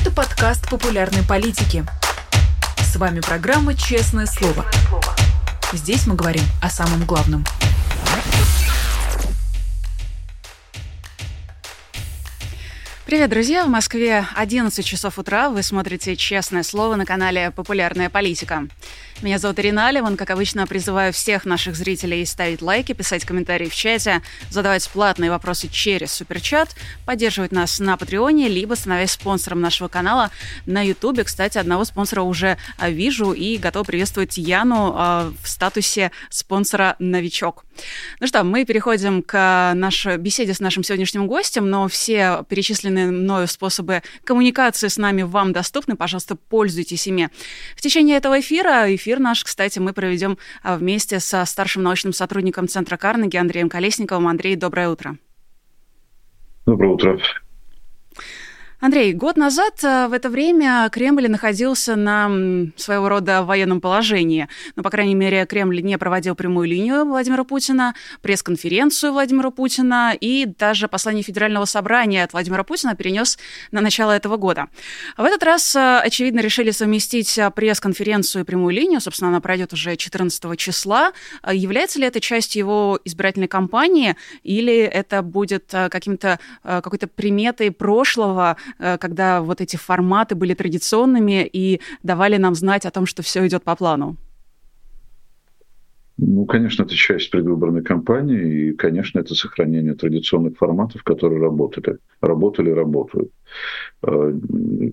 Это подкаст популярной политики. С вами программа «Честное слово». Здесь мы говорим о самом главном. Привет, друзья! В Москве 11 часов утра. Вы смотрите «Честное слово» на канале «Популярная политика». Меня зовут Ирина Алеван. Как обычно, призываю всех наших зрителей ставить лайки, писать комментарии в чате, задавать платные вопросы через Суперчат, поддерживать нас на Патреоне, либо становясь спонсором нашего канала на Ютубе. Кстати, одного спонсора уже а, вижу и готов приветствовать Яну а, в статусе спонсора «Новичок». Ну что, мы переходим к нашей беседе с нашим сегодняшним гостем, но все перечисленные мною способы коммуникации с нами вам доступны. Пожалуйста, пользуйтесь ими. В течение этого эфира, эфир наш, кстати, мы проведем а, вместе со старшим научным сотрудником Центра Карнеги Андреем Колесниковым. Андрей, доброе утро. Доброе утро. Андрей, год назад э, в это время Кремль находился на своего рода военном положении. Ну, по крайней мере, Кремль не проводил прямую линию Владимира Путина, пресс-конференцию Владимира Путина и даже послание Федерального собрания от Владимира Путина перенес на начало этого года. В этот раз, э, очевидно, решили совместить э, пресс-конференцию и прямую линию. Собственно, она пройдет уже 14 числа. Является ли это частью его избирательной кампании или это будет каким-то какой-то приметой прошлого, когда вот эти форматы были традиционными и давали нам знать о том, что все идет по плану? Ну, конечно, это часть предвыборной кампании, и, конечно, это сохранение традиционных форматов, которые работали, работали, работают. Э,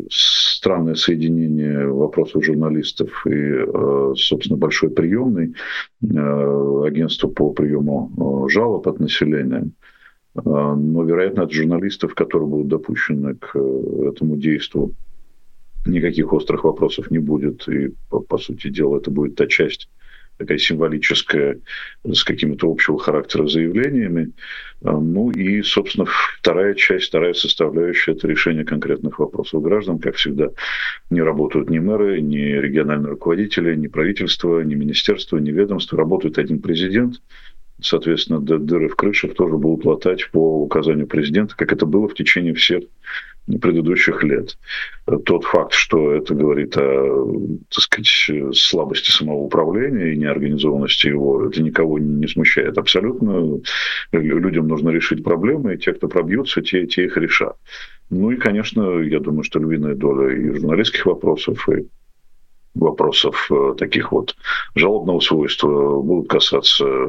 странное соединение вопросов журналистов и, э, собственно, большой приемный агентство по приему жалоб от населения – но, вероятно, от журналистов, которые будут допущены к э, этому действию, никаких острых вопросов не будет. И, по, по сути дела, это будет та часть такая символическая, с какими-то общего характера заявлениями. А, ну и, собственно, вторая часть, вторая составляющая – это решение конкретных вопросов граждан. Как всегда, не работают ни мэры, ни региональные руководители, ни правительство, ни министерство, ни ведомство. Работает один президент – соответственно, дыры в крышах тоже будут латать по указанию президента, как это было в течение всех предыдущих лет. Тот факт, что это говорит о, так сказать, слабости самого управления и неорганизованности его, это никого не смущает абсолютно. Людям нужно решить проблемы, и те, кто пробьются, те, те их решат. Ну и, конечно, я думаю, что львиная доля и журналистских вопросов, и вопросов э, таких вот жалобного свойства будут касаться э,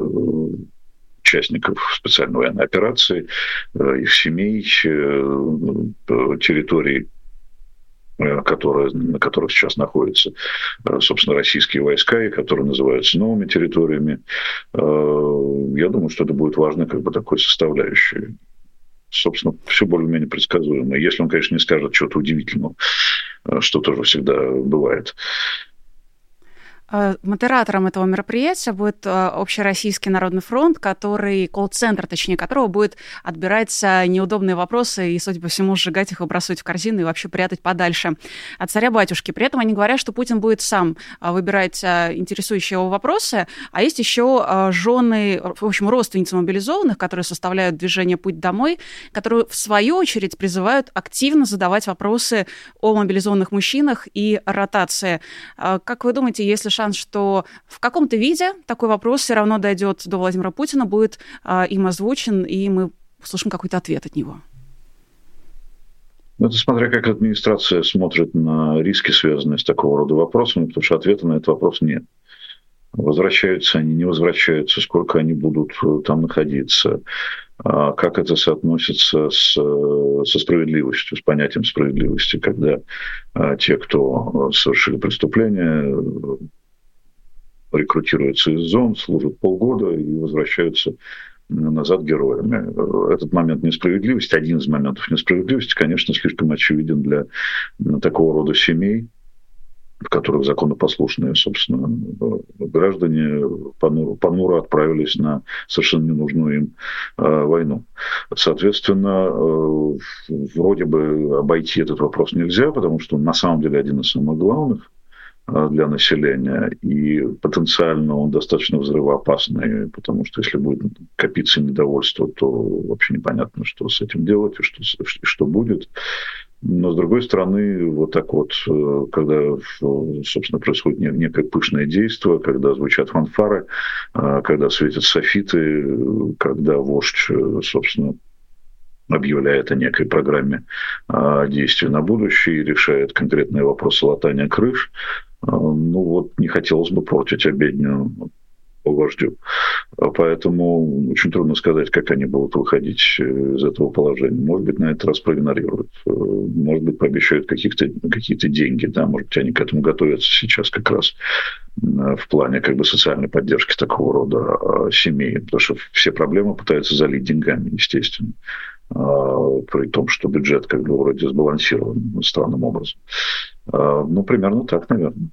участников специальной военной операции, э, их семей, территорий, которые, на которых сейчас находятся, собственно, российские войска, и которые называются новыми территориями. Я думаю, что это будет важно как бы такой составляющей собственно, все более-менее предсказуемо. Если он, конечно, не скажет чего-то удивительного, что тоже всегда бывает. Э, модератором этого мероприятия будет э, Общероссийский народный фронт, который, колл-центр, точнее, которого будет отбирать неудобные вопросы и, судя по всему, сжигать их, выбрасывать в корзину и вообще прятать подальше от царя-батюшки. При этом они говорят, что Путин будет сам выбирать интересующие его вопросы, а есть еще жены, в общем, родственницы мобилизованных, которые составляют движение «Путь домой», которые, в свою очередь, призывают активно задавать вопросы о мобилизованных мужчинах и ротации. Как вы думаете, если шанс, что в каком-то виде такой вопрос все равно дойдет до Владимира Путина, будет э, им озвучен, и мы услышим какой-то ответ от него. Ну, это смотря как администрация смотрит на риски, связанные с такого рода вопросами, потому что ответа на этот вопрос нет. Возвращаются они, не возвращаются, сколько они будут э, там находиться, а как это соотносится с, со справедливостью, с понятием справедливости, когда а, те, кто совершили преступление, рекрутируются из зон, служат полгода и возвращаются назад героями. Этот момент несправедливости, один из моментов несправедливости, конечно, слишком очевиден для такого рода семей, в которых законопослушные, собственно, граждане понуро, понуро отправились на совершенно ненужную им э, войну. Соответственно, э, вроде бы обойти этот вопрос нельзя, потому что он на самом деле один из самых главных. Э, для населения, и потенциально он достаточно взрывоопасный, потому что если будет копиться недовольство, то вообще непонятно, что с этим делать и что, что будет. Но, с другой стороны, вот так вот, э, когда, собственно, происходит некое пышное действие, когда звучат фанфары, э, когда светят софиты, когда вождь, собственно, объявляет о некой программе действий на будущее и решает конкретные вопросы латания крыш, ну вот не хотелось бы портить обедню по вождю. Поэтому очень трудно сказать, как они будут выходить э, из этого положения. Может быть, на этот раз проигнорируют. Э, может быть, пообещают каких-то, какие-то деньги. Да? Может быть, они к этому готовятся сейчас как раз в плане как бы, социальной поддержки такого рода а, семей. Потому что все проблемы пытаются залить деньгами, естественно а, при том, что бюджет как бы вроде сбалансирован странным образом. А, ну, примерно так, наверное.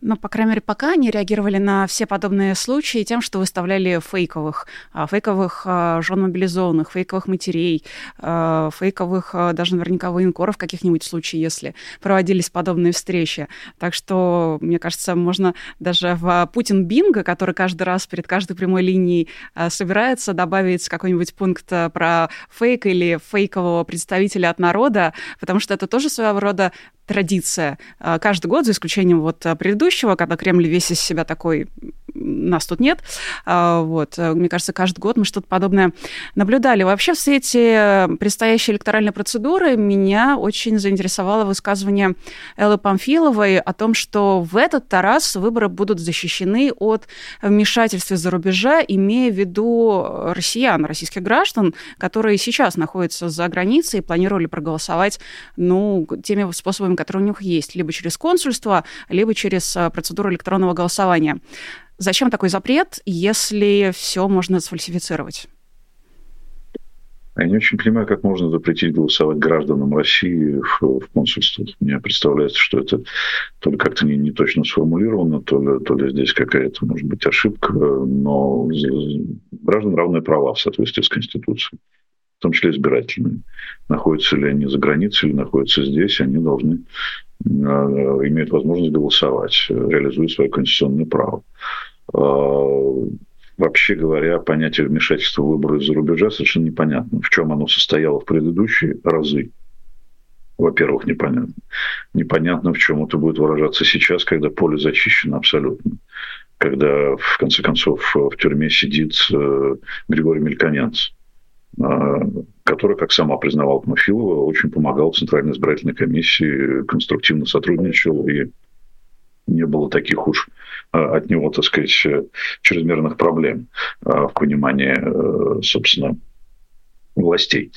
Но, по крайней мере, пока они реагировали на все подобные случаи тем, что выставляли фейковых, а, фейковых а, жен мобилизованных, фейковых матерей, а, фейковых даже наверняка военкоров в каких-нибудь случаях, если проводились подобные встречи. Так что, мне кажется, можно даже в Путин Бинго, который каждый раз перед каждой прямой линией собирается, добавить какой-нибудь пункт про фейк или фейкового представителя от народа, потому что это тоже своего рода традиция. А, каждый год, за исключением вот а, предыдущего, когда Кремль весь из себя такой нас тут нет. А, вот. Мне кажется, каждый год мы что-то подобное наблюдали. Вообще в свете предстоящей электоральной процедуры меня очень заинтересовало высказывание Эллы Памфиловой о том, что в этот раз выборы будут защищены от вмешательства за рубежа, имея в виду россиян, российских граждан, которые сейчас находятся за границей и планировали проголосовать ну, теми способами, которые у них есть, либо через консульство, либо через процедуру электронного голосования. Зачем такой запрет, если все можно сфальсифицировать? Я не очень понимаю, как можно запретить голосовать гражданам России в, в консульствах. Мне представляется, что это то ли как-то не, не точно сформулировано, то ли, то ли здесь какая-то, может быть, ошибка, но граждан равные права в соответствии с Конституцией, в том числе избирательные. Находятся ли они за границей или находятся здесь, они должны э, иметь возможность голосовать, реализуя свое конституционное право. А, вообще говоря, понятие вмешательства в выборы из-за рубежа совершенно непонятно. В чем оно состояло в предыдущие разы? Во-первых, непонятно. Непонятно, в чем это будет выражаться сейчас, когда поле зачищено абсолютно. Когда, в конце концов, в тюрьме сидит э, Григорий Мельконянц, э, который, как сама признавал Памфилова, очень помогал Центральной избирательной комиссии, конструктивно сотрудничал и не было таких уж от него, так сказать, э, чрезмерных проблем а, в понимании, э, собственно, властей.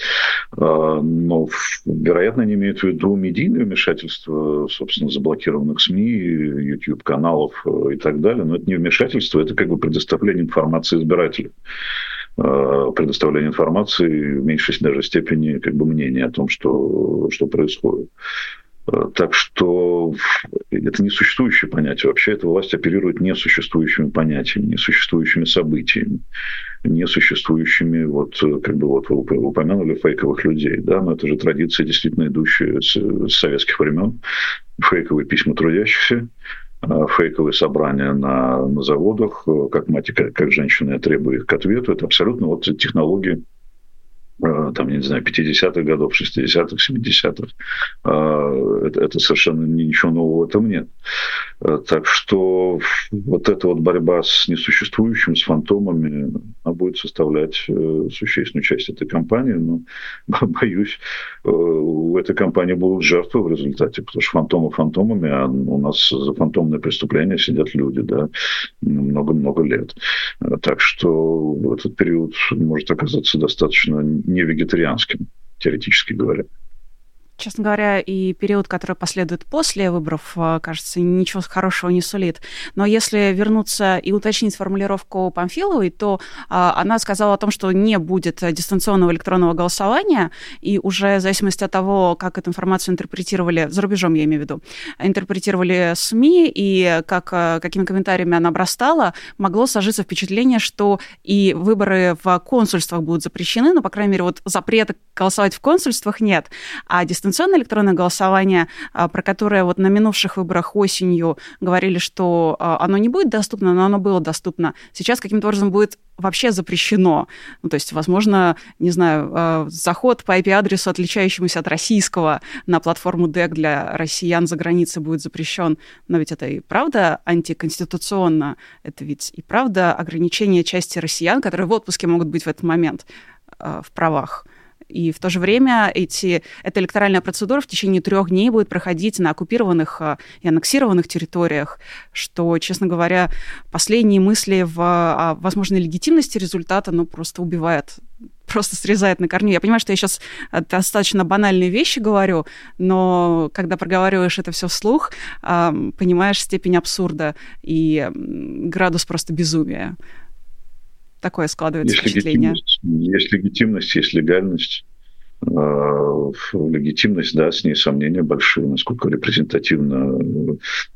Но, вероятно, они имеют в виду медийное вмешательство, собственно, заблокированных СМИ, YouTube-каналов э, и так далее. Но это не вмешательство, это как бы предоставление информации избирателю предоставление информации в меньшей даже степени как бы мнения о том, что, что происходит. Так что это несуществующее понятие. Вообще эта власть оперирует несуществующими понятиями, несуществующими событиями, несуществующими, вот как бы вот вы упомянули фейковых людей, да, но это же традиция, действительно идущая с, с советских времен. Фейковые письма трудящихся, а, фейковые собрания на, на заводах, как мать как, как женщины требуя их к ответу. Это абсолютно вот технологии там, не знаю, 50-х годов, 60-х, 70-х. А, это, это совершенно ничего нового в этом нет. Э, так что вот эта вот борьба с несуществующим, с фантомами, она будет составлять э, существенную часть этой кампании. Но, боюсь, у этой кампании будут жертвы в результате, потому что фантомы фантомами, а у нас за фантомные преступления сидят люди, да, много-много лет. Так что этот период может оказаться достаточно не вегетарианским, теоретически говоря. Честно говоря, и период, который последует после выборов, а, кажется, ничего хорошего не сулит. Но если вернуться и уточнить формулировку Памфиловой, то а, она сказала о том, что не будет дистанционного электронного голосования, и уже в зависимости от того, как эту информацию интерпретировали, за рубежом я имею в виду, интерпретировали СМИ и как, а, какими комментариями она обрастала, могло сложиться впечатление, что и выборы в консульствах будут запрещены, но, по крайней мере, вот запрета голосовать в консульствах нет, а дистанционное дистанционное электронное голосование, про которое вот на минувших выборах осенью говорили, что оно не будет доступно, но оно было доступно, сейчас каким-то образом будет вообще запрещено. Ну, то есть, возможно, не знаю, заход по IP-адресу, отличающемуся от российского, на платформу DEC для россиян за границей будет запрещен. Но ведь это и правда антиконституционно. Это ведь и правда ограничение части россиян, которые в отпуске могут быть в этот момент в правах. И в то же время эти, эта электоральная процедура в течение трех дней будет проходить на оккупированных э, и аннексированных территориях, что, честно говоря, последние мысли в, о возможной легитимности результата ну, просто убивает просто срезает на корню. Я понимаю, что я сейчас э, достаточно банальные вещи говорю, но когда проговариваешь это все вслух, понимаешь степень абсурда и градус просто безумия. Такое складывается есть впечатление. Легитимность, есть легитимность, есть легальность. А, легитимность, да, с ней сомнения большие, насколько репрезентативно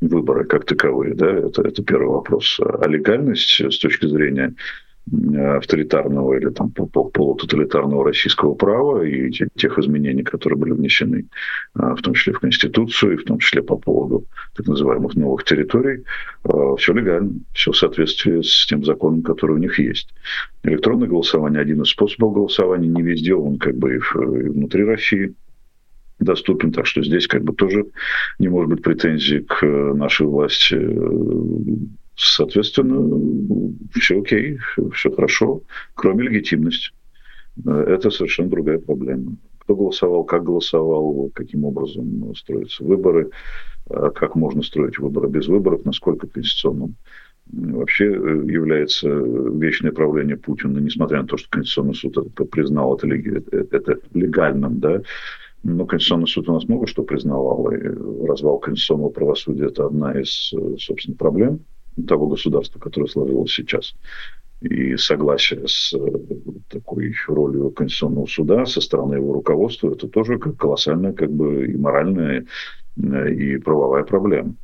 выборы как таковые, да, это, это первый вопрос. А легальность с точки зрения авторитарного или там полутоталитарного российского права и тех изменений, которые были внесены, а, в том числе в Конституцию, и в том числе по поводу так называемых новых территорий, а, все легально, все в соответствии с тем законом, который у них есть. Электронное голосование – один из способов голосования, не везде он как бы и внутри России доступен, так что здесь как бы тоже не может быть претензий к нашей власти Соответственно, все окей, все хорошо, кроме легитимности. Это совершенно другая проблема. Кто голосовал, как голосовал, каким образом строятся выборы, как можно строить выборы без выборов, насколько конституционным вообще является вечное правление Путина, несмотря на то, что Конституционный суд это признал это, это легальным, да, но Конституционный суд у нас много что признавал, и развал конституционного правосудия – это одна из, собственно, проблем – того государства, которое сложилось сейчас. И согласие с э, такой ролью Конституционного суда со стороны его руководства, это тоже колоссальная как бы и моральная, э, и правовая проблема.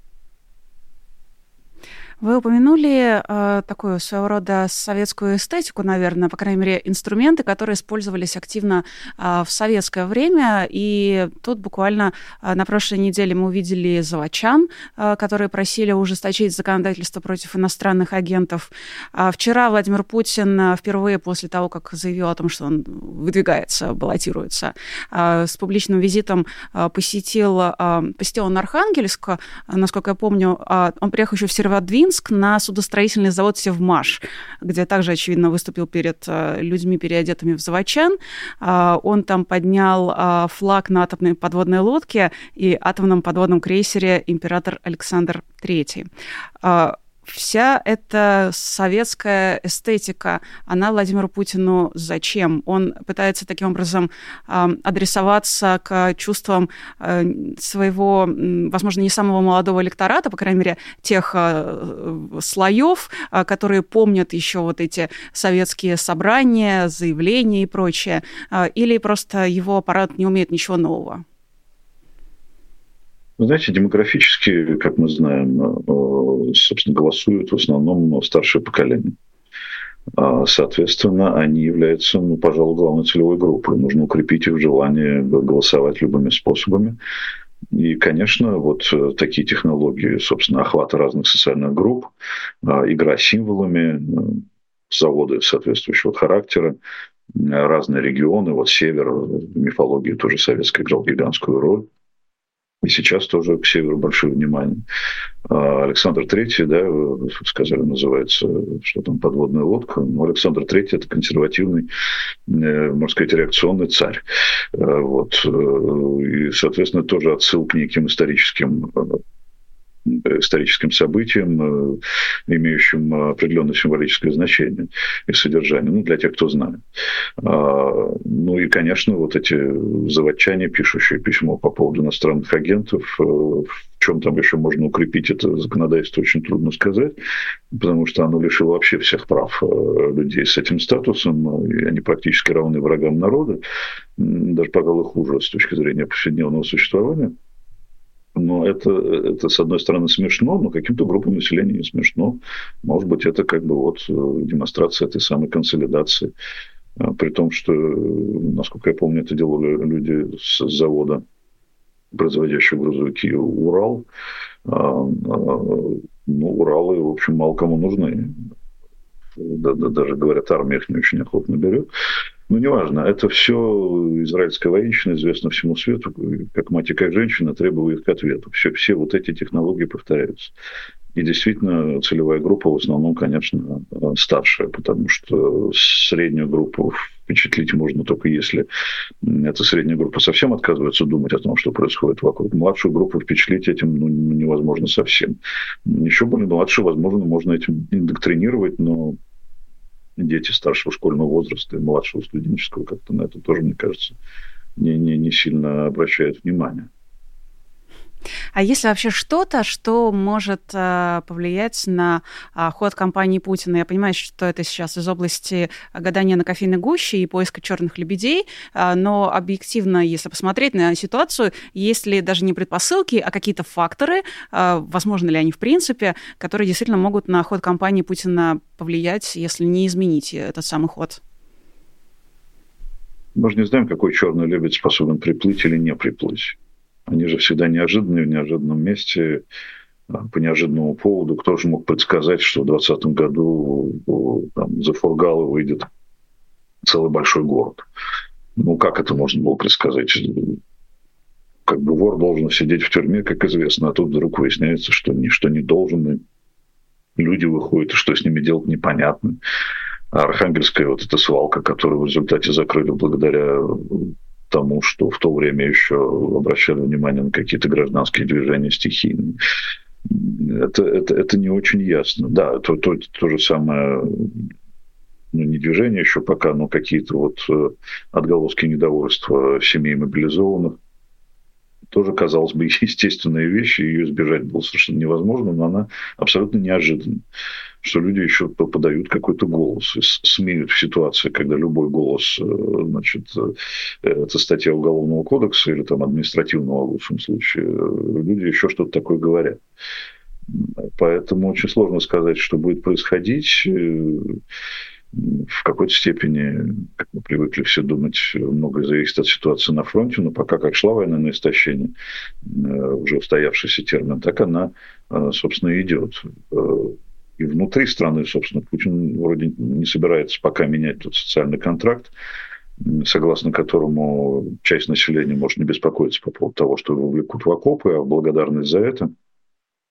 Вы упомянули э, такую своего рода советскую эстетику, наверное, по крайней мере, инструменты, которые использовались активно э, в советское время. И тут буквально э, на прошлой неделе мы увидели заводчан, э, которые просили ужесточить законодательство против иностранных агентов. А вчера Владимир Путин впервые после того, как заявил о том, что он выдвигается, баллотируется, э, с публичным визитом э, посетил, э, посетил он Архангельск. Насколько я помню, э, он приехал еще в Северодвинск, Минск на судостроительный завод «Севмаш», где также, очевидно, выступил перед э, людьми, переодетыми в заводчан. А, он там поднял а, флаг на атомной подводной лодке и атомном подводном крейсере «Император Александр III» вся эта советская эстетика, она Владимиру Путину зачем? Он пытается таким образом э, адресоваться к чувствам э, своего, возможно, не самого молодого электората, по крайней мере, тех э, слоев, э, которые помнят еще вот эти советские собрания, заявления и прочее, э, или просто его аппарат не умеет ничего нового? Вы знаете, демографически, как мы знаем, э, собственно, голосуют в основном старшее поколение. А, соответственно, они являются, ну, пожалуй, главной целевой группой. Нужно укрепить их желание голосовать любыми способами. И, конечно, вот э, такие технологии, собственно, охвата разных социальных групп, а, игра символами, э, заводы соответствующего характера, разные регионы, вот север в мифологии тоже советская играл гигантскую роль. И сейчас тоже к северу большое внимание. А Александр Третий, да, сказали, называется, что там подводная лодка. Но ну, Александр Третий – это консервативный, э, можно сказать, реакционный царь. Э, вот. Э, и, соответственно, тоже отсыл к неким историческим историческим событием, э, имеющим определенное символическое значение и содержание, ну, для тех, кто знает. А, ну и, конечно, вот эти заводчане, пишущие письмо по поводу иностранных агентов, э, в чем там еще можно укрепить это законодательство, очень трудно сказать, потому что оно лишило вообще всех прав э, людей с этим статусом, и они практически равны врагам народа, даже, пожалуй, хуже с точки зрения повседневного существования. Но это, это, с одной стороны, смешно, но каким-то группам населения не смешно. Может быть, это как бы вот э, демонстрация этой самой консолидации. А, при том, что, насколько я помню, это делали люди с завода производящих грузовики Урал. Ну, Уралы, в общем, мало кому нужны. Да, да, даже, говорят, армия их не очень охотно берет. Ну, неважно, это все израильская военщина, известно всему свету, как мать и как женщина, требует к ответу. Все, все вот эти технологии повторяются. И действительно, целевая группа в основном, конечно, старшая, потому что среднюю группу впечатлить можно только если эта средняя группа совсем отказывается думать о том, что происходит вокруг. Младшую группу впечатлить этим ну, невозможно совсем. Еще более младшую, возможно, можно этим индоктринировать, но дети старшего школьного возраста и младшего студенческого как-то на это тоже, мне кажется, не, не, не сильно обращают внимание. А есть ли вообще что-то, что может э, повлиять на э, ход кампании Путина? Я понимаю, что это сейчас из области гадания на кофейной гуще и поиска черных лебедей, э, но объективно, если посмотреть на ситуацию, есть ли даже не предпосылки, а какие-то факторы, э, возможно ли они в принципе, которые действительно могут на ход кампании Путина повлиять, если не изменить этот самый ход? Мы же не знаем, какой черный лебедь способен приплыть или не приплыть. Они же всегда неожиданные, в неожиданном месте, а, по неожиданному поводу. Кто же мог предсказать, что в 2020 году там, за Фургала выйдет целый большой город? Ну, как это можно было предсказать? Как бы вор должен сидеть в тюрьме, как известно, а тут вдруг выясняется, что, не, что не должен, и люди выходят, и что с ними делать непонятно. А Архангельская вот эта свалка, которую в результате закрыли благодаря тому, что в то время еще обращали внимание на какие-то гражданские движения стихийные. Это, это, это не очень ясно. Да, то, то, то же самое ну, не движение еще пока, но какие-то вот э, отголоски недовольства семей мобилизованных. Тоже, казалось бы, естественные вещи, ее избежать было совершенно невозможно, но она абсолютно неожиданна что люди еще подают какой-то голос, смеют в ситуации, когда любой голос, э, значит, э, это статья Уголовного кодекса или там административного в лучшем случае, э, люди еще что-то такое говорят. Поэтому очень сложно сказать, что будет происходить. В какой-то степени, как мы привыкли все думать, многое зависит от ситуации на фронте, но пока как шла война на истощение, уже устоявшийся термин, так она, собственно, идет. И внутри страны, собственно, Путин вроде не собирается пока менять тот социальный контракт, согласно которому часть населения может не беспокоиться по поводу того, что его влекут в окопы, а благодарность за это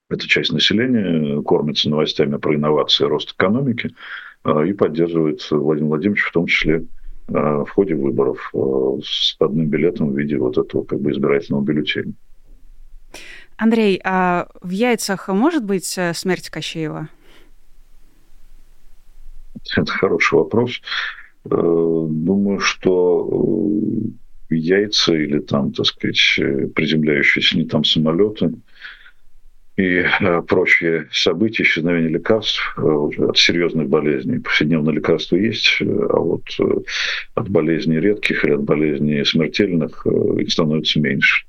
эта часть населения кормится новостями про инновации рост экономики а, и поддерживает Владимир Владимирович в том числе а, в ходе выборов а, с одним билетом в виде вот этого как бы избирательного бюллетеня. Андрей, а в яйцах может быть э, смерть Кощеева? Это хороший вопрос. Э, думаю, что э, яйца или там, так сказать, приземляющиеся не там самолеты и э, прочие события, исчезновение лекарств от серьезных болезней. Повседневные лекарства есть, а вот от болезней редких или от болезней смертельных их становится меньше.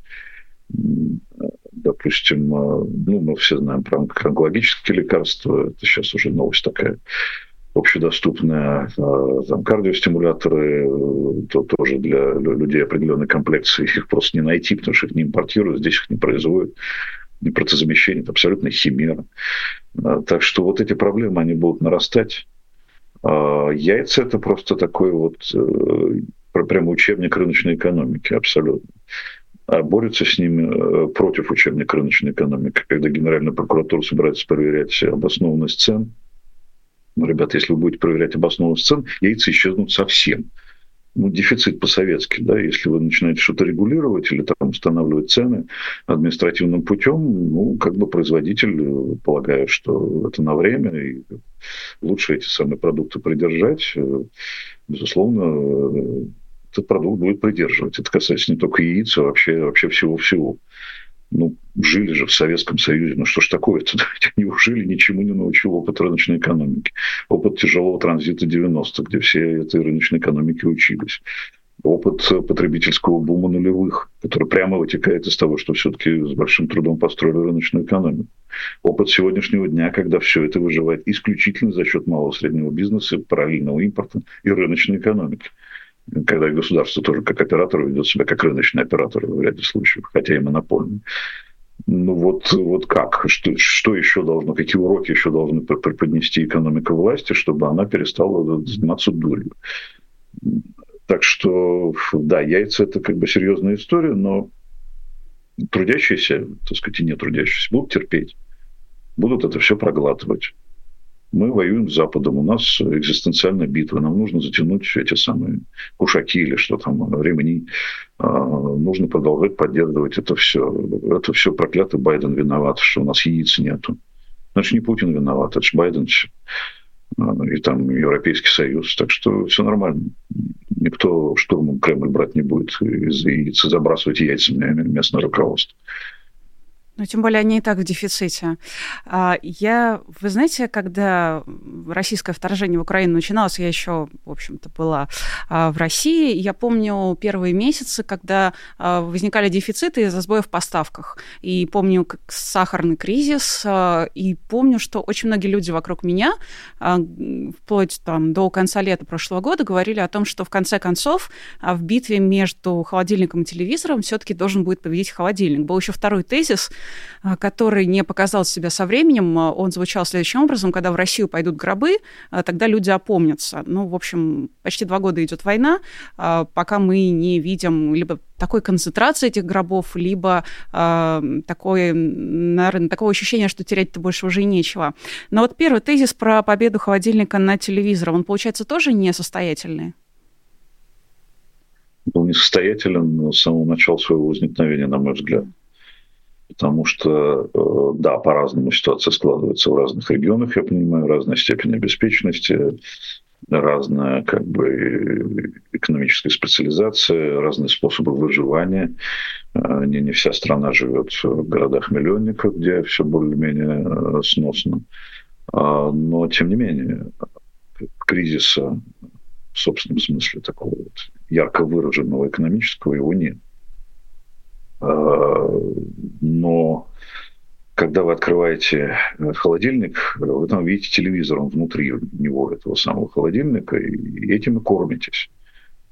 Допустим, ну, мы все знаем про онкологические лекарства, это сейчас уже новость такая общедоступные а, там, кардиостимуляторы, э, то тоже для людей определенной комплекции, их просто не найти, потому что их не импортируют, здесь их не производят. Протезамещение – это абсолютно химера. А, так что вот эти проблемы, они будут нарастать. Яйца – это просто такой вот э, прямо учебник рыночной экономики, абсолютно. А борются с ними э, против учебника рыночной экономики, когда Генеральная прокуратура собирается проверять обоснованность цен – ну, ребята, если вы будете проверять обоснованность цен, яйца исчезнут совсем. Ну, дефицит по-советски, да, если вы начинаете что-то регулировать или там устанавливать цены административным путем, ну, как бы производитель полагает, что это на время, и лучше эти самые продукты придержать, безусловно, этот продукт будет придерживать. Это касается не только яиц, а вообще, вообще всего-всего ну, жили же в Советском Союзе, ну что ж такое-то? Неужели ничему не научил опыт рыночной экономики? Опыт тяжелого транзита 90-х, где все этой рыночной экономики учились. Опыт потребительского бума нулевых, который прямо вытекает из того, что все-таки с большим трудом построили рыночную экономику. Опыт сегодняшнего дня, когда все это выживает исключительно за счет малого среднего бизнеса, параллельного импорта и рыночной экономики. когда государство тоже как оператор ведет себя как рыночный оператор в ряде случаев, хотя и монопольный. Ну вот, вот как? Что, что еще должно, какие уроки еще должны преподнести экономика власти, чтобы она перестала заниматься дурью? Так что, да, яйца – это как бы серьезная история, но трудящиеся, так сказать, и не трудящиеся будут терпеть, будут это все проглатывать. Мы воюем с Западом, у нас экзистенциальная битва, нам нужно затянуть эти самые кушаки или что там, ремни. А, нужно продолжать поддерживать это все. Это все проклятый Байден виноват, что у нас яиц нету. Значит, не Путин виноват, это же Байден а, и там Европейский Союз. Так что все нормально. Никто штурмом Кремль брать не будет яиц забрасывать яйцами местное руководство. Ну, тем более они и так в дефиците. А, я, вы знаете, когда российское вторжение в Украину начиналось, я еще, в общем-то, была а, в России. Я помню первые месяцы, когда а, возникали дефициты из-за сбоев в поставках. И помню сахарный кризис. И помню, что очень многие люди вокруг меня, вплоть там, до конца лета прошлого года, говорили о том, что в конце концов в битве между холодильником и телевизором все-таки должен будет победить холодильник. Был еще второй тезис – который не показал себя со временем, а, он звучал следующим образом, когда в Россию пойдут гробы, а, тогда люди опомнятся. Ну, в общем, почти два года идет война, пока мы не видим либо такой концентрации этих гробов, либо э, такое, наверное, такого ощущения, что терять-то больше уже нечего. Но вот первый тезис про победу холодильника на телевизор, он, получается, тоже несостоятельный? Был несостоятелен с самого начала своего возникновения, на мой взгляд потому что, э, да, по-разному ситуация складывается в разных регионах, я понимаю, разная степень обеспеченности, разная как бы экономическая специализация, разные способы выживания. Э, не, не вся страна живет в городах-миллионниках, где все более-менее э, сносно. А, но, тем не менее, кризиса в собственном смысле такого вот ярко выраженного экономического его нет. А, но когда вы открываете э, холодильник, вы там видите телевизор, он внутри него, этого самого холодильника, и этим и кормитесь.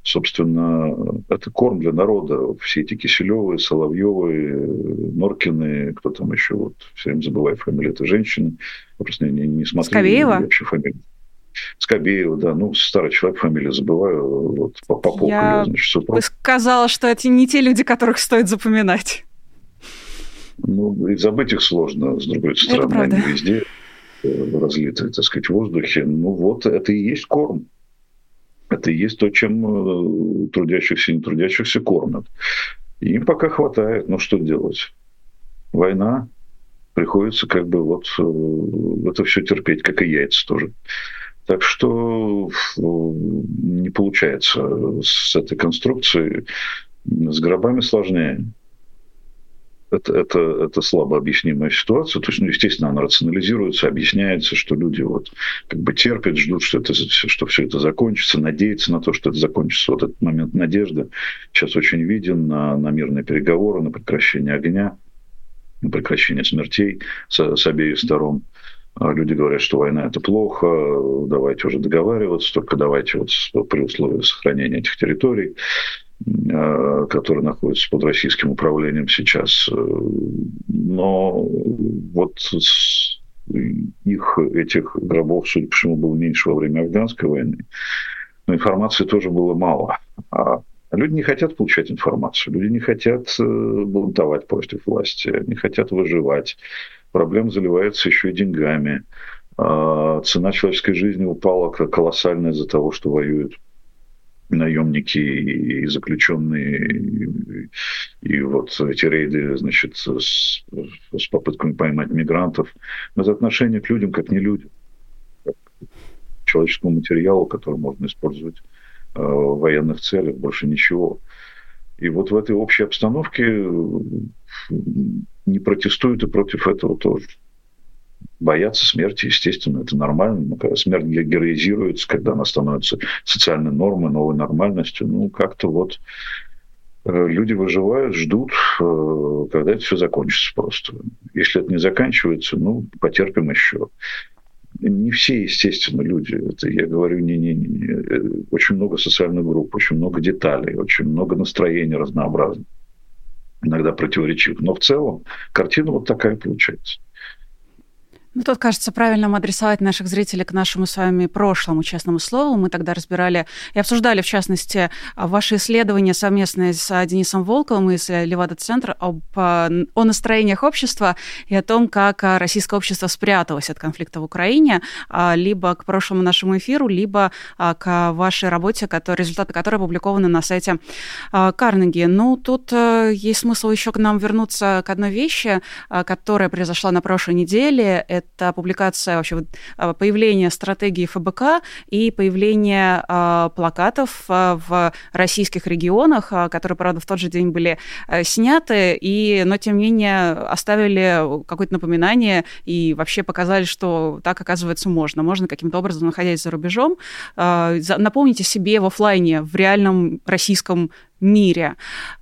Собственно, это корм для народа. Все эти Киселевы, Соловьевы, Норкины, кто там еще, вот, все время забываю фамилию этой женщины. Я просто не, не смотрю. Скобеева? Вообще фамилию. Скобеева, да, ну, старый человек, фамилию забываю, вот, Попов, Я значит, супруг. бы сказала, что это не те люди, которых стоит запоминать. Ну, и забыть их сложно, с другой стороны, они везде э, разлиты, так сказать, в воздухе. Ну, вот это и есть корм. Это и есть то, чем э, трудящихся и не трудящихся кормят. И им пока хватает, ну, что делать? Война, приходится как бы вот э, это все терпеть, как и яйца тоже. Так что не получается с этой конструкцией. С гробами сложнее. Это, это, это слабо объяснимая ситуация. То есть, ну, естественно, она рационализируется, объясняется, что люди вот как бы терпят, ждут, что, это, что все это закончится, надеются на то, что это закончится. Вот этот момент надежды сейчас очень виден на, на мирные переговоры, на прекращение огня, на прекращение смертей с, с обеих сторон. А люди говорят, что война это плохо, давайте уже договариваться, только давайте вот при условии сохранения этих территорий, а, которые находятся под российским управлением сейчас. Но вот их, этих гробов, судя по всему, было меньше во время афганской войны. Но информации тоже было мало. А люди не хотят получать информацию, люди не хотят э, бунтовать против власти, не хотят выживать проблема заливается еще и деньгами. А, цена человеческой жизни упала колоссально из-за того, что воюют наемники и заключенные, и, и вот эти рейды, значит, с, с попытками поймать мигрантов. Но это отношение к людям как не людям, как к человеческому материалу, который можно использовать э, в военных целях, больше ничего. И вот в этой общей обстановке не протестуют и против этого тоже. Боятся смерти, естественно, это нормально. Но когда смерть героизируется, когда она становится социальной нормой, новой нормальностью, ну, как-то вот э, люди выживают, ждут, э, когда это все закончится просто. Если это не заканчивается, ну, потерпим еще. Не все, естественно, люди. Это я говорю, не, не, не, не. Очень много социальных групп, очень много деталей, очень много настроений разнообразных, иногда противоречивых. Но в целом картина вот такая получается. Ну, тут, кажется, правильно адресовать наших зрителей к нашему с вами прошлому честному слову. Мы тогда разбирали и обсуждали, в частности, ваши исследования совместные с Денисом Волковым из Левада-центра об, о настроениях общества и о том, как российское общество спряталось от конфликта в Украине, а, либо к прошлому нашему эфиру, либо а, к вашей работе, который, результаты которой опубликованы на сайте а, Карнеги. Ну, тут э, есть смысл еще к нам вернуться к одной вещи, которая произошла на прошлой неделе это публикация вообще а, появление стратегии ФБК и появление а, плакатов а, в российских регионах, которые, правда, в тот же день были сняты, и, но тем не менее оставили какое-то напоминание и вообще показали, что так, оказывается, можно. Можно каким-то образом, находясь за рубежом, напомнить о себе в офлайне, в реальном российском мире.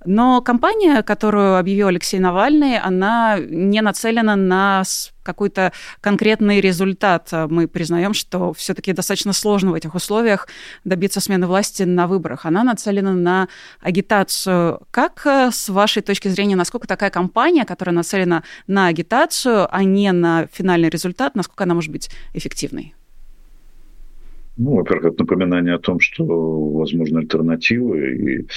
Но кампания, которую объявил Алексей Навальный, она не нацелена на какой-то конкретный результат. Мы признаем, что все-таки достаточно сложно в этих условиях добиться смены власти на выборах. Она нацелена на агитацию. Как, э, с вашей точки зрения, насколько такая кампания, которая нацелена на агитацию, а не на финальный результат, насколько она может быть эффективной? Ну, во-первых, это напоминание о том, что возможны альтернативы, и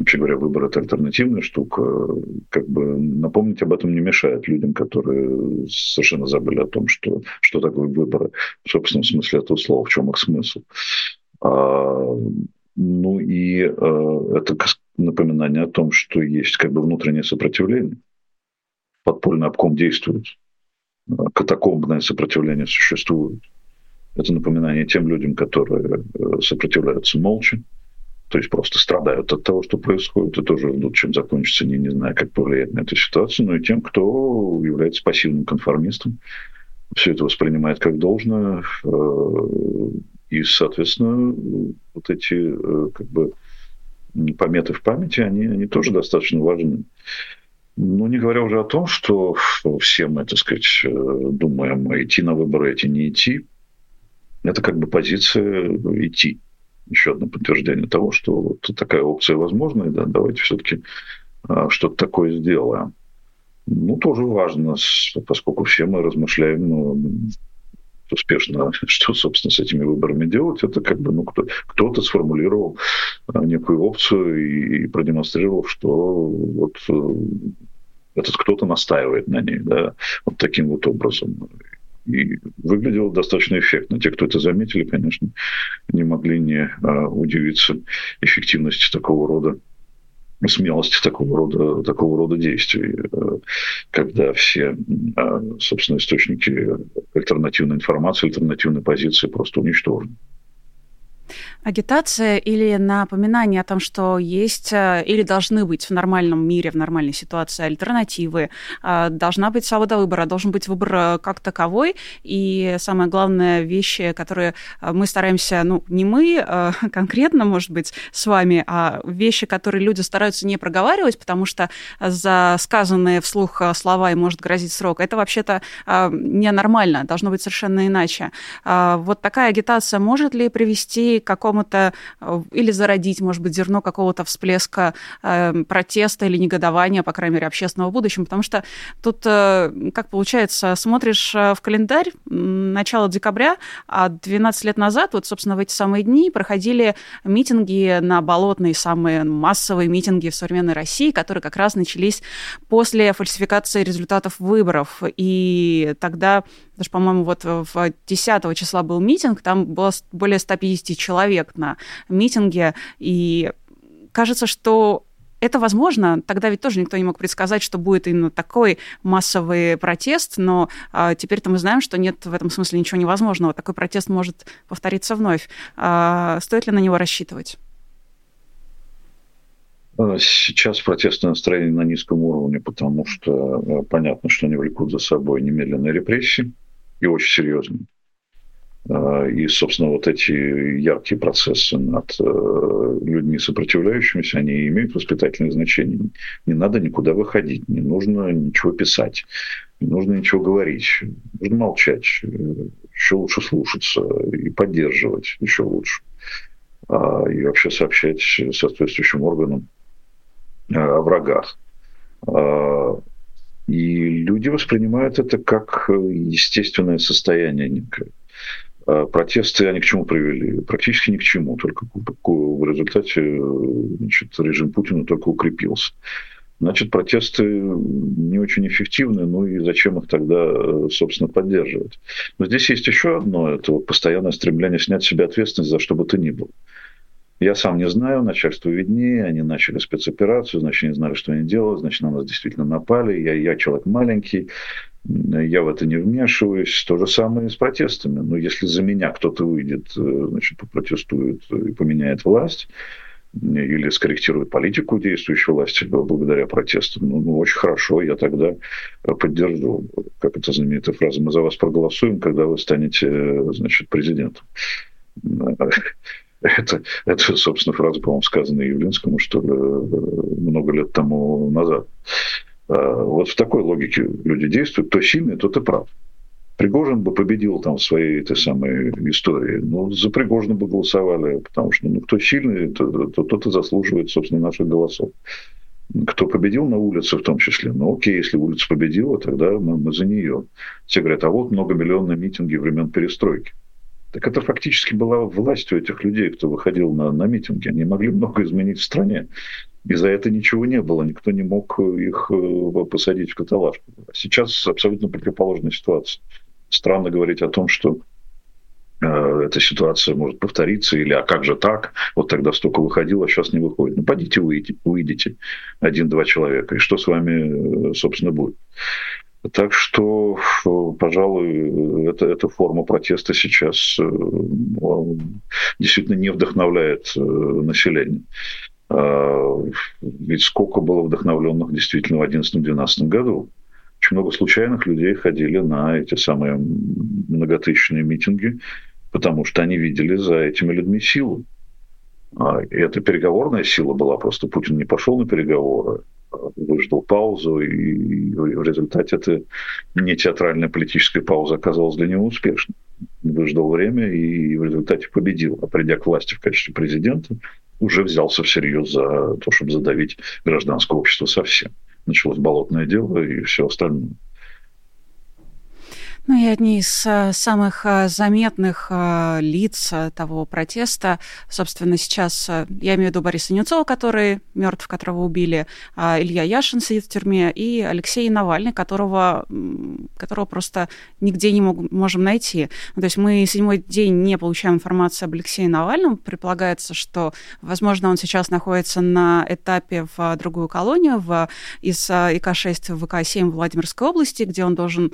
вообще говоря, выбор – это альтернативная штука. Как бы напомнить об этом не мешает людям, которые совершенно забыли о том, что, что такое выборы в собственном смысле этого слова, в чем их смысл. А, ну и а, это напоминание о том, что есть как бы внутреннее сопротивление. Подпольный обком действует. Катакомбное сопротивление существует. Это напоминание тем людям, которые э, сопротивляются молча, то есть просто страдают от того, что происходит, и тоже ждут, чем закончится, не, не зная, как повлиять на эту ситуацию, но и тем, кто является пассивным конформистом, все это воспринимает как должное, э, и, соответственно, вот эти э, как бы пометы в памяти, они, они тоже достаточно важны. Ну, не говоря уже о том, что все мы, так сказать, э, думаем, идти на выборы, эти не идти. Это как бы позиция идти еще одно подтверждение того, что вот такая опция возможна, и да, давайте все-таки а, что-то такое сделаем. Ну, тоже важно, поскольку все мы размышляем ну, успешно, что, собственно, с этими выборами делать. Это как бы, ну, кто, кто-то сформулировал а, некую опцию и, и продемонстрировал, что вот э, этот кто-то настаивает на ней, да, вот таким вот образом. И выглядело достаточно эффектно. Те, кто это заметили, конечно, не могли не а, удивиться эффективности такого рода смелости такого рода, такого рода действий, э, когда все, а, собственно, источники альтернативной информации, альтернативной позиции просто уничтожены агитация или напоминание о том, что есть э, или должны быть в нормальном мире, в нормальной ситуации альтернативы, э, должна быть свобода выбора, должен быть выбор э, как таковой, и самое главное, вещи, которые мы стараемся, ну, не мы конкретно, может быть, с вами, а вещи, которые люди стараются не проговаривать, потому что за сказанные вслух слова им может грозить срок, это вообще-то ненормально, должно быть совершенно иначе. Вот такая агитация может ли привести к какому какому-то, э, или зародить, может быть, зерно какого-то всплеска э, протеста или негодования, по крайней мере, общественного будущего, потому что тут, э, как получается, смотришь в календарь начало декабря, а 12 лет назад, вот, собственно, в эти самые дни проходили митинги на Болотной, самые массовые митинги в современной России, которые как раз начались после фальсификации результатов выборов. И тогда даже, по-моему, вот в 10 числа был митинг, там было более 150 человек на митинге, и кажется, что это возможно. Тогда ведь тоже никто не мог предсказать, что будет именно такой массовый протест, но а, теперь-то мы знаем, что нет в этом смысле ничего невозможного. Такой протест может повториться вновь. А, стоит ли на него рассчитывать? А, сейчас протестное настроение на низком уровне, потому что э, понятно, что они влекут за собой немедленные репрессии и очень серьезными. А, и, собственно, вот эти яркие процессы над э, людьми сопротивляющимися, они имеют воспитательное значение. Не надо никуда выходить, не нужно ничего писать, не нужно ничего говорить, нужно молчать. еще лучше слушаться и поддерживать еще лучше. А, и вообще сообщать соответствующим органам о врагах. И люди воспринимают это как естественное состояние некое. Протесты, они к чему привели? Практически ни к чему, только в результате значит, режим Путина только укрепился. Значит, протесты не очень эффективны, ну и зачем их тогда, собственно, поддерживать? Но здесь есть еще одно, это вот постоянное стремление снять с себя ответственность за что бы то ни было. Я сам не знаю, начальство виднее, они начали спецоперацию, значит, не знали, что они делают, значит, на нас действительно напали, я, я человек маленький, я в это не вмешиваюсь. То же самое и с протестами. Но если за меня кто-то выйдет, значит, попротестует и поменяет власть, или скорректирует политику действующей власти благодаря протестам, ну, ну, очень хорошо, я тогда поддержу. Как это знаменитая фраза, мы за вас проголосуем, когда вы станете, значит, президентом. Это, это собственно, фраза, по-моему, сказанная Явлинскому, что много лет тому назад. А вот в такой логике люди действуют. То сильный, то ты прав. Пригожин бы победил там в своей этой самой истории. Ну, за Пригожина бы голосовали, потому что ну, кто сильный, то, то, тот и заслуживает, собственно, наших голосов. Кто победил на улице в том числе, ну окей, если улица победила, тогда мы, мы за нее. Все говорят, а вот многомиллионные митинги времен перестройки. Так это фактически была власть у этих людей, кто выходил на, на митинги. Они могли много изменить в стране. И за это ничего не было. Никто не мог их э, посадить в каталажку. Сейчас абсолютно противоположная ситуация странно говорить о том, что э, эта ситуация может повториться, или а как же так, вот тогда столько выходило, а сейчас не выходит. Ну, пойдите, выйдите, увидите один-два человека, и что с вами, э, собственно, будет. Так что, пожалуй, это, эта форма протеста сейчас э, действительно не вдохновляет население. А, ведь сколько было вдохновленных действительно в 2011-2012 году очень много случайных людей ходили на эти самые многотысячные митинги, потому что они видели за этими людьми силу. А, и эта переговорная сила была, просто Путин не пошел на переговоры, а выждал паузу, и в результате эта не театральная политическая пауза оказалась для него успешной. Выждал время и в результате победил. А придя к власти в качестве президента, уже взялся всерьез за то, чтобы задавить гражданское общество совсем началось болотное дело и все остальное. Ну и одни из а, самых а, заметных а, лиц того протеста, собственно, сейчас я имею в виду Бориса Немцова, который мертв, которого убили, Илья Яшин сидит в тюрьме, и Алексей Навальный, которого, которого просто нигде не мог, можем найти. Ну, то есть мы седьмой день не получаем информацию об Алексее Навальном. Предполагается, что, возможно, он сейчас находится на этапе в другую колонию в, из ИК-6 в ВК-7 Владимирской области, где он должен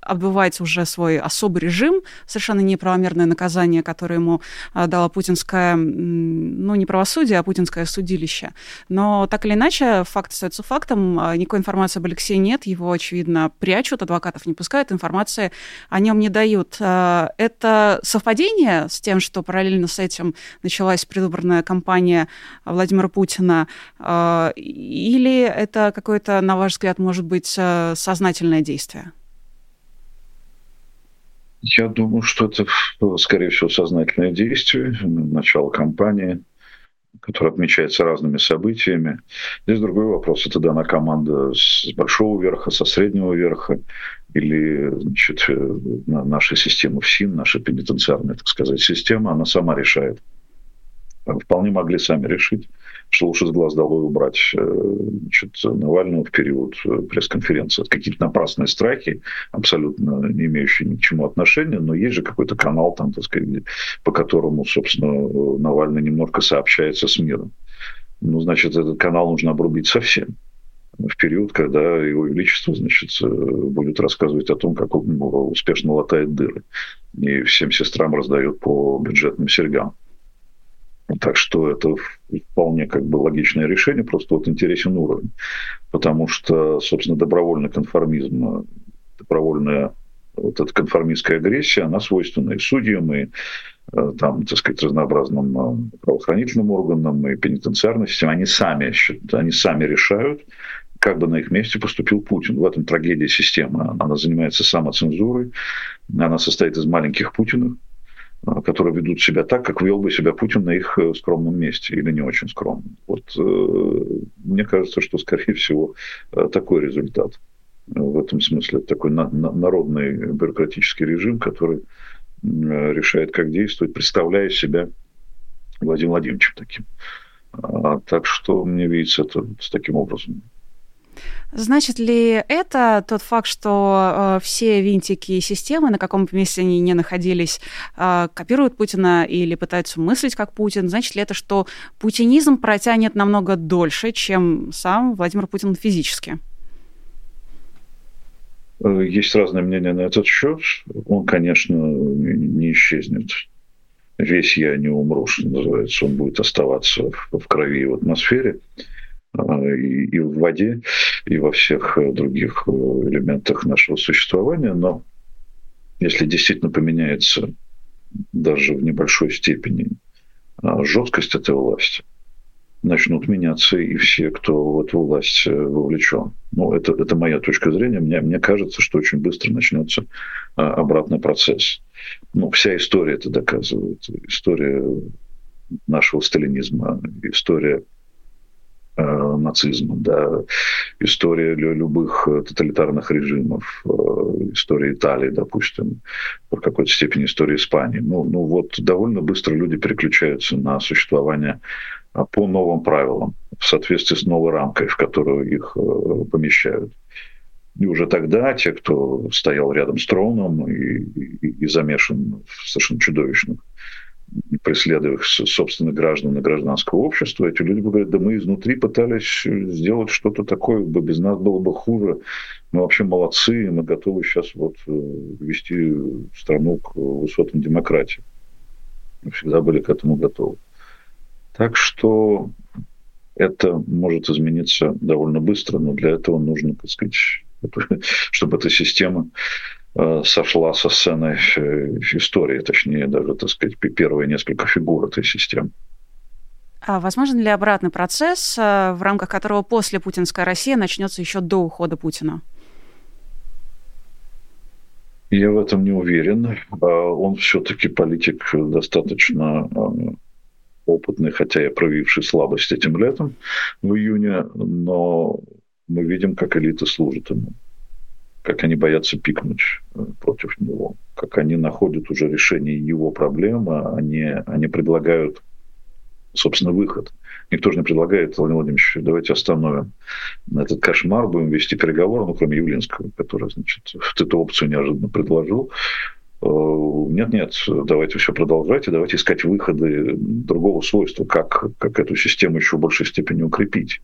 отбывать уже свой особый режим, совершенно неправомерное наказание, которое ему а, дало путинское, ну, не правосудие, а путинское судилище. Но так или иначе, факт остается фактом. А, никакой информации об Алексее нет, его, очевидно, прячут, адвокатов не пускают, информации о нем не дают. А, это совпадение с тем, что параллельно с этим началась предвыборная кампания Владимира Путина, или это какое-то, на ваш взгляд, может быть, сознательное действие? Я думаю, что это, скорее всего, сознательное действие, начало кампании, которое отмечается разными событиями. Здесь другой вопрос. Это дана команда с большого верха, со среднего верха, или значит, наша система ФСИН, наша пенитенциарная, так сказать, система, она сама решает. Вполне могли сами решить что лучше с глаз долой убрать э, значит, Навального в период э, пресс-конференции. Это какие-то напрасные страхи, абсолютно не имеющие ни к чему отношения, но есть же какой-то канал, там, так сказать, по которому, собственно, Навальный немножко сообщается с миром. Ну, значит, этот канал нужно обрубить совсем в период, когда его величество, значит, э, будет рассказывать о том, как он успешно латает дыры и всем сестрам раздает по бюджетным серьгам. Так что это вполне как бы логичное решение, просто вот интересен уровень. Потому что, собственно, добровольный конформизм, добровольная вот эта конформистская агрессия, она свойственна и судьям, и э, там, так сказать, разнообразным э, правоохранительным органам и пенитенциарной системе. Они сами, они сами решают, как бы на их месте поступил Путин. В этом трагедия системы. Она занимается самоцензурой, она состоит из маленьких Путинов, которые ведут себя так, как вел бы себя Путин на их э, скромном месте или не очень скромном. Вот э, мне кажется, что, скорее всего, э, такой результат. В этом смысле такой народный бюрократический режим, который решает, как действовать, представляя себя Владимиром Владимировичем таким. А, так что мне видится это с таким образом. Значит ли это тот факт, что э, все винтики системы, на каком месте они не находились, э, копируют Путина или пытаются мыслить как Путин? Значит ли это, что путинизм протянет намного дольше, чем сам Владимир Путин физически? Э, есть разные мнения на этот счет. Он, конечно, не исчезнет. Весь я не умру, что называется. Он будет оставаться в крови и в атмосфере. А, и, в воде, и во всех э, других э, элементах нашего существования. Но если действительно поменяется даже в небольшой степени а, жесткость этой власти, начнут меняться и все, кто в эту власть э, вовлечен. Ну, это, это моя точка зрения. Мне, мне кажется, что очень быстро начнется а, обратный процесс. Ну, вся история это доказывает. История нашего сталинизма, история Э, нацизма, да, история любых э, тоталитарных режимов, э, история Италии, допустим, в какой-то степени история Испании. Ну, ну вот довольно быстро люди переключаются на существование по новым правилам, в соответствии с новой рамкой, в которую их помещают. И уже тогда те, кто стоял рядом с троном и, и, и замешан в совершенно чудовищных преследуя собственных граждан и гражданского общества, эти люди говорят, да мы изнутри пытались сделать что-то такое, бы без нас было бы хуже. Мы вообще молодцы, мы готовы сейчас вот э, вести страну к высотам демократии. Мы всегда были к этому готовы. Так что это может измениться довольно быстро, но для этого нужно, так сказать, чтобы эта система сошла со сцены истории, точнее даже, так сказать, первые несколько фигур этой системы. А возможен ли обратный процесс, э, в рамках которого после путинская Россия начнется еще до ухода Путина? Я в этом не уверен. А он все-таки политик достаточно э, опытный, хотя и проявивший слабость этим летом в июне, но мы видим, как элита служит ему как они боятся пикнуть э, против него, как они находят уже решение его проблемы, они, они предлагают, собственно, выход. Никто же не предлагает, Владимир Владимирович, давайте остановим этот кошмар, будем вести переговоры, ну, кроме Явлинского, который, значит, эту опцию неожиданно предложил. Э, нет-нет, давайте все продолжайте, давайте искать выходы другого свойства, как, как эту систему еще в большей степени укрепить.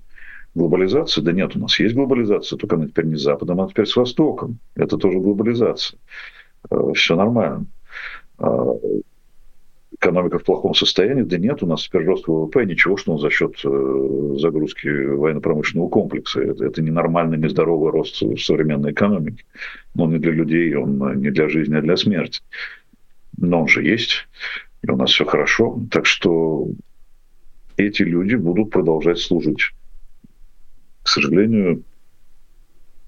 Глобализация? Да нет, у нас есть глобализация, только она теперь не с Западом, а теперь с Востоком. Это тоже глобализация. Э, Все нормально. А, экономика в плохом состоянии? Да нет, у нас теперь рост ВВП, ничего, что он за счет э, загрузки военно-промышленного комплекса. Это, это ненормальный, нездоровый рост современной экономики. Но не для людей, он не для жизни, а для смерти. Но он же есть, и у нас все хорошо. Так что эти люди будут продолжать служить к сожалению,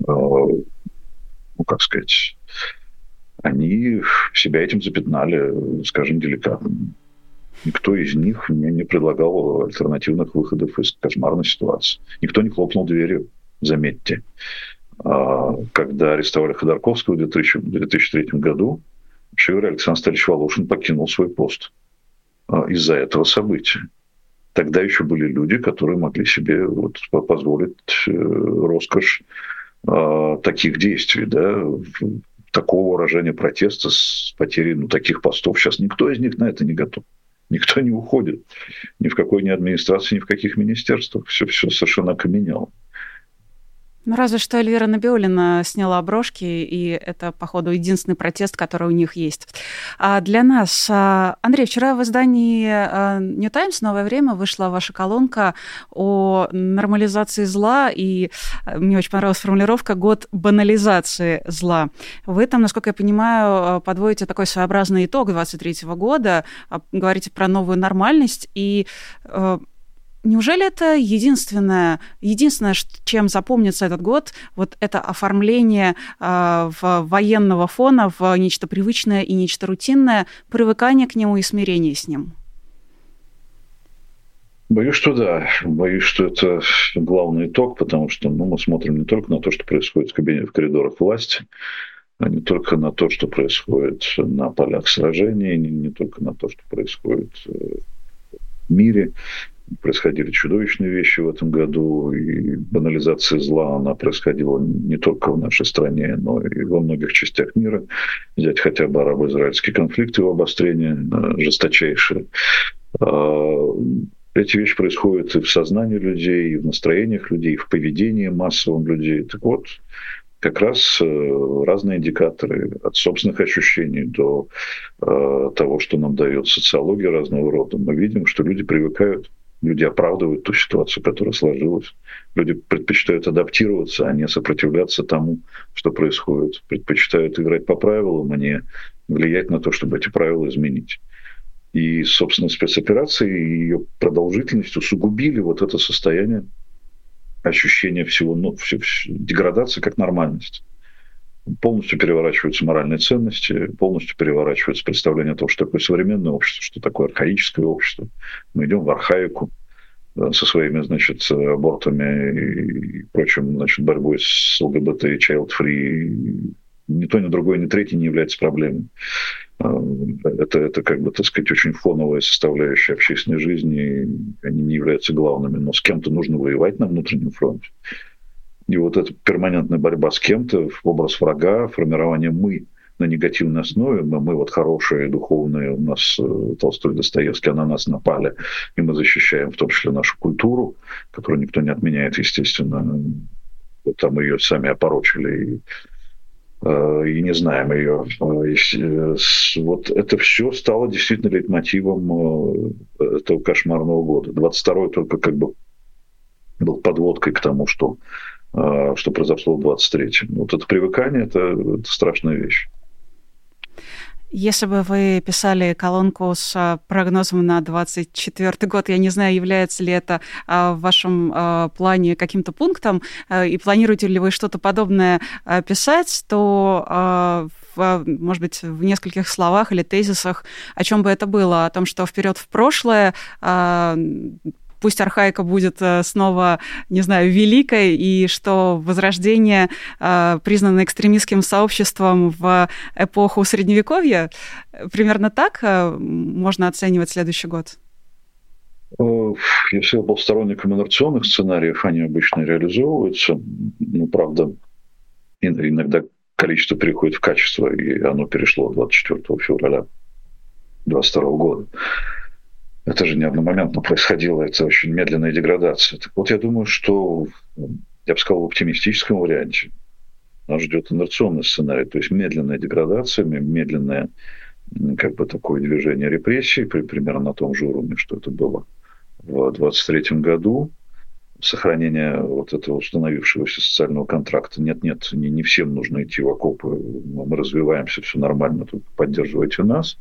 э, ну, как сказать, они себя этим запятнали, скажем, деликатно. Никто из них не, не предлагал альтернативных выходов из кошмарной ситуации. Никто не хлопнул дверью, заметьте. А, когда арестовали Ходорковского в 2003 году, вообще говоря, Александр Сталевич Волошин покинул свой пост а, из-за этого события. Тогда еще были люди, которые могли себе вот позволить э, роскошь э, таких действий, да, такого выражения протеста с потерей ну, таких постов. Сейчас никто из них на это не готов. Никто не уходит. Ни в какой ни администрации, ни в каких министерствах. Все, все совершенно окаменело. Ну, разве что Эльвира Набиулина сняла брошки, и это, походу, единственный протест, который у них есть. А для нас, а, Андрей, вчера в издании а, New Times «Новое время» вышла ваша колонка о нормализации зла, и а, мне очень понравилась формулировка «год банализации зла». Вы там, насколько я понимаю, подводите такой своеобразный итог 23 года, говорите про новую нормальность, и неужели это единственное, единственное, чем запомнится этот год, вот это оформление э, в военного фона в нечто привычное и нечто рутинное, привыкание к нему и смирение с ним? Боюсь, что да. Боюсь, что это главный итог, потому что ну, мы смотрим не только на то, что происходит в, кабинете, в коридорах власти, а не только на то, что происходит на полях сражений, не, не только на то, что происходит э, в мире. Происходили чудовищные вещи в этом году, и банализация зла, она происходила не только в нашей стране, но и во многих частях мира. Взять хотя бы арабо-израильский конфликт, его обострение э, жесточайшее а, эти вещи происходят и в сознании людей, и в настроениях людей, и в поведении массовом людей. Так вот, как раз э, разные индикаторы от собственных ощущений до э, того, что нам дает социология разного рода. Мы видим, что люди привыкают, люди оправдывают ту ситуацию, которая сложилась. Люди предпочитают адаптироваться, а не сопротивляться тому, что происходит. Предпочитают играть по правилам, а не влиять на то, чтобы эти правила изменить. И, собственно, спецоперации и ее продолжительность усугубили вот это состояние ощущения всего, ну, все, все, деградации как нормальность. Полностью переворачиваются моральные ценности, полностью переворачивается представление о том, что такое современное общество, что такое архаическое общество. Мы идем в архаику со своими, значит, абортами и прочим, значит, борьбой с ЛГБТ и child-free. Ни то, ни другое, ни третье не является проблемой. А, это, это как бы, так сказать, очень фоновая составляющая общественной жизни, они не являются главными, но с кем-то нужно воевать на внутреннем фронте. И вот эта перманентная борьба с кем-то, образ врага, формирование «мы» на негативной основе, мы, мы вот хорошие, духовные, у нас э, Толстой Достоевский, а на нас напали, и мы защищаем в том числе нашу культуру, которую никто не отменяет, естественно, там ее сами опорочили и Э, и не знаем ее. Э, вот это все стало действительно лейтмотивом этого кошмарного года. 22-й только как бы был подводкой к тому, что, что произошло в 23-м. Вот это привыкание это, – это страшная вещь. Если бы вы писали колонку с а, прогнозом на 2024 год, я не знаю, является ли это а, в вашем а, плане каким-то пунктом, и планируете ли вы что-то подобное писать, то может быть, в нескольких словах или тезисах, о чем бы это было, о том, что вперед в прошлое, пусть архаика будет э, снова, не знаю, великой, и что возрождение э, признано экстремистским сообществом в эпоху Средневековья. Примерно так э, можно оценивать следующий год? Я всегда был сторонником инерционных сценариев, они обычно реализовываются. Ну, правда, иногда количество переходит в качество, и оно перешло 24 февраля 2022 года это же не одномоментно происходило, это очень медленная деградация. Так вот, я думаю, что, я бы сказал, в оптимистическом варианте нас ждет инерционный сценарий, то есть медленная деградация, медленное как бы такое движение репрессий, примерно на том же уровне, что это было в 23 году, сохранение вот этого установившегося социального контракта. Нет-нет, не, не всем нужно идти в окопы, мы развиваемся, все нормально, тут поддерживайте нас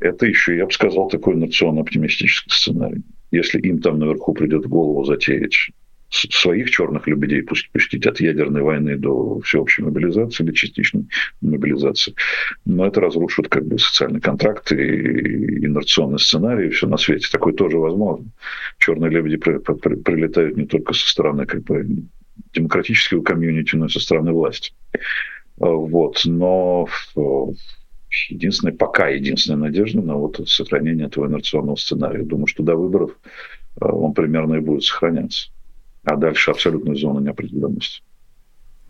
это еще, я бы сказал, такой национально-оптимистический сценарий. Если им там наверху придет в голову затеять своих черных лебедей пусть пустить от ядерной войны до всеобщей мобилизации или частичной мобилизации. Но это разрушит как бы социальный контракт и инерционный сценарий, и все на свете. Такое тоже возможно. Черные лебеди при, при, прилетают не только со стороны как бы демократического комьюнити, но и со стороны власти. Вот. Но единственная, пока единственная надежда на вот сохранение этого инерционного сценария. Думаю, что до выборов э, он примерно и будет сохраняться. А дальше абсолютная зона неопределенности.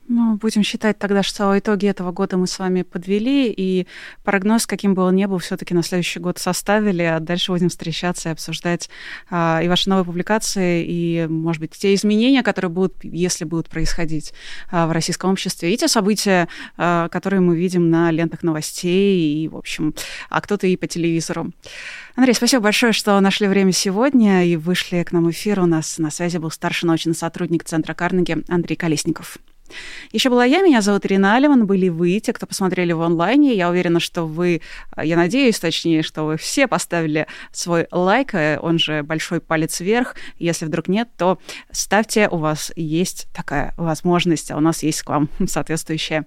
Ну, будем считать тогда, что итоги этого года мы с вами подвели, и прогноз, каким бы он ни был, все-таки на следующий год составили, а дальше будем встречаться и обсуждать а, и ваши новые публикации, и, может быть, те изменения, которые будут, если будут происходить а, в российском обществе, и те события, а, которые мы видим на лентах новостей, и, в общем, а кто-то и по телевизору. Андрей, спасибо большое, что нашли время сегодня и вышли к нам в эфир. У нас на связи был старший научный сотрудник Центра Карнеги Андрей Колесников. Еще была я, меня зовут Ирина Алиман, были вы, те, кто посмотрели в онлайне. Я уверена, что вы, я надеюсь, точнее, что вы все поставили свой лайк, э, он же большой палец вверх. Если вдруг нет, то ставьте, у вас есть такая возможность, а у нас есть к вам соответствующая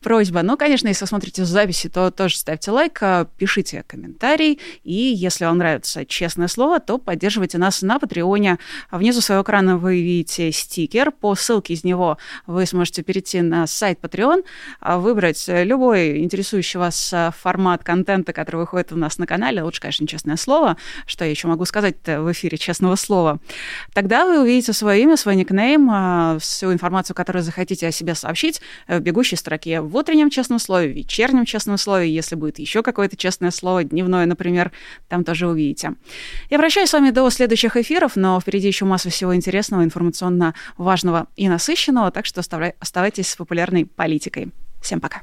просьба. Ну, конечно, если вы смотрите записи, то тоже ставьте лайк, э, пишите комментарий, и если вам нравится честное слово, то поддерживайте нас на Патреоне. Внизу своего экрана вы видите стикер, по ссылке из него вы сможете перейти на сайт Patreon, а, выбрать любой интересующий вас а, формат контента, который выходит у нас на канале. Лучше, конечно, честное слово. Что я еще могу сказать в эфире честного слова? Тогда вы увидите свое имя, свой никнейм, а, всю информацию, которую захотите о себе сообщить в бегущей строке в утреннем честном слове, в вечернем честном слове, если будет еще какое-то честное слово, дневное, например, там тоже увидите. Я прощаюсь с вами до следующих эфиров, но впереди еще масса всего интересного, информационно важного и насыщенного, так что оставайтесь с популярной политикой. Всем пока.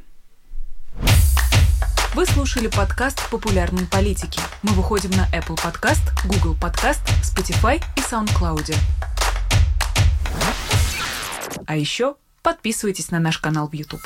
Вы слушали подкаст «Популярной политики». Мы выходим на Apple Podcast, Google Podcast, Spotify и SoundCloud. А еще подписывайтесь на наш канал в YouTube.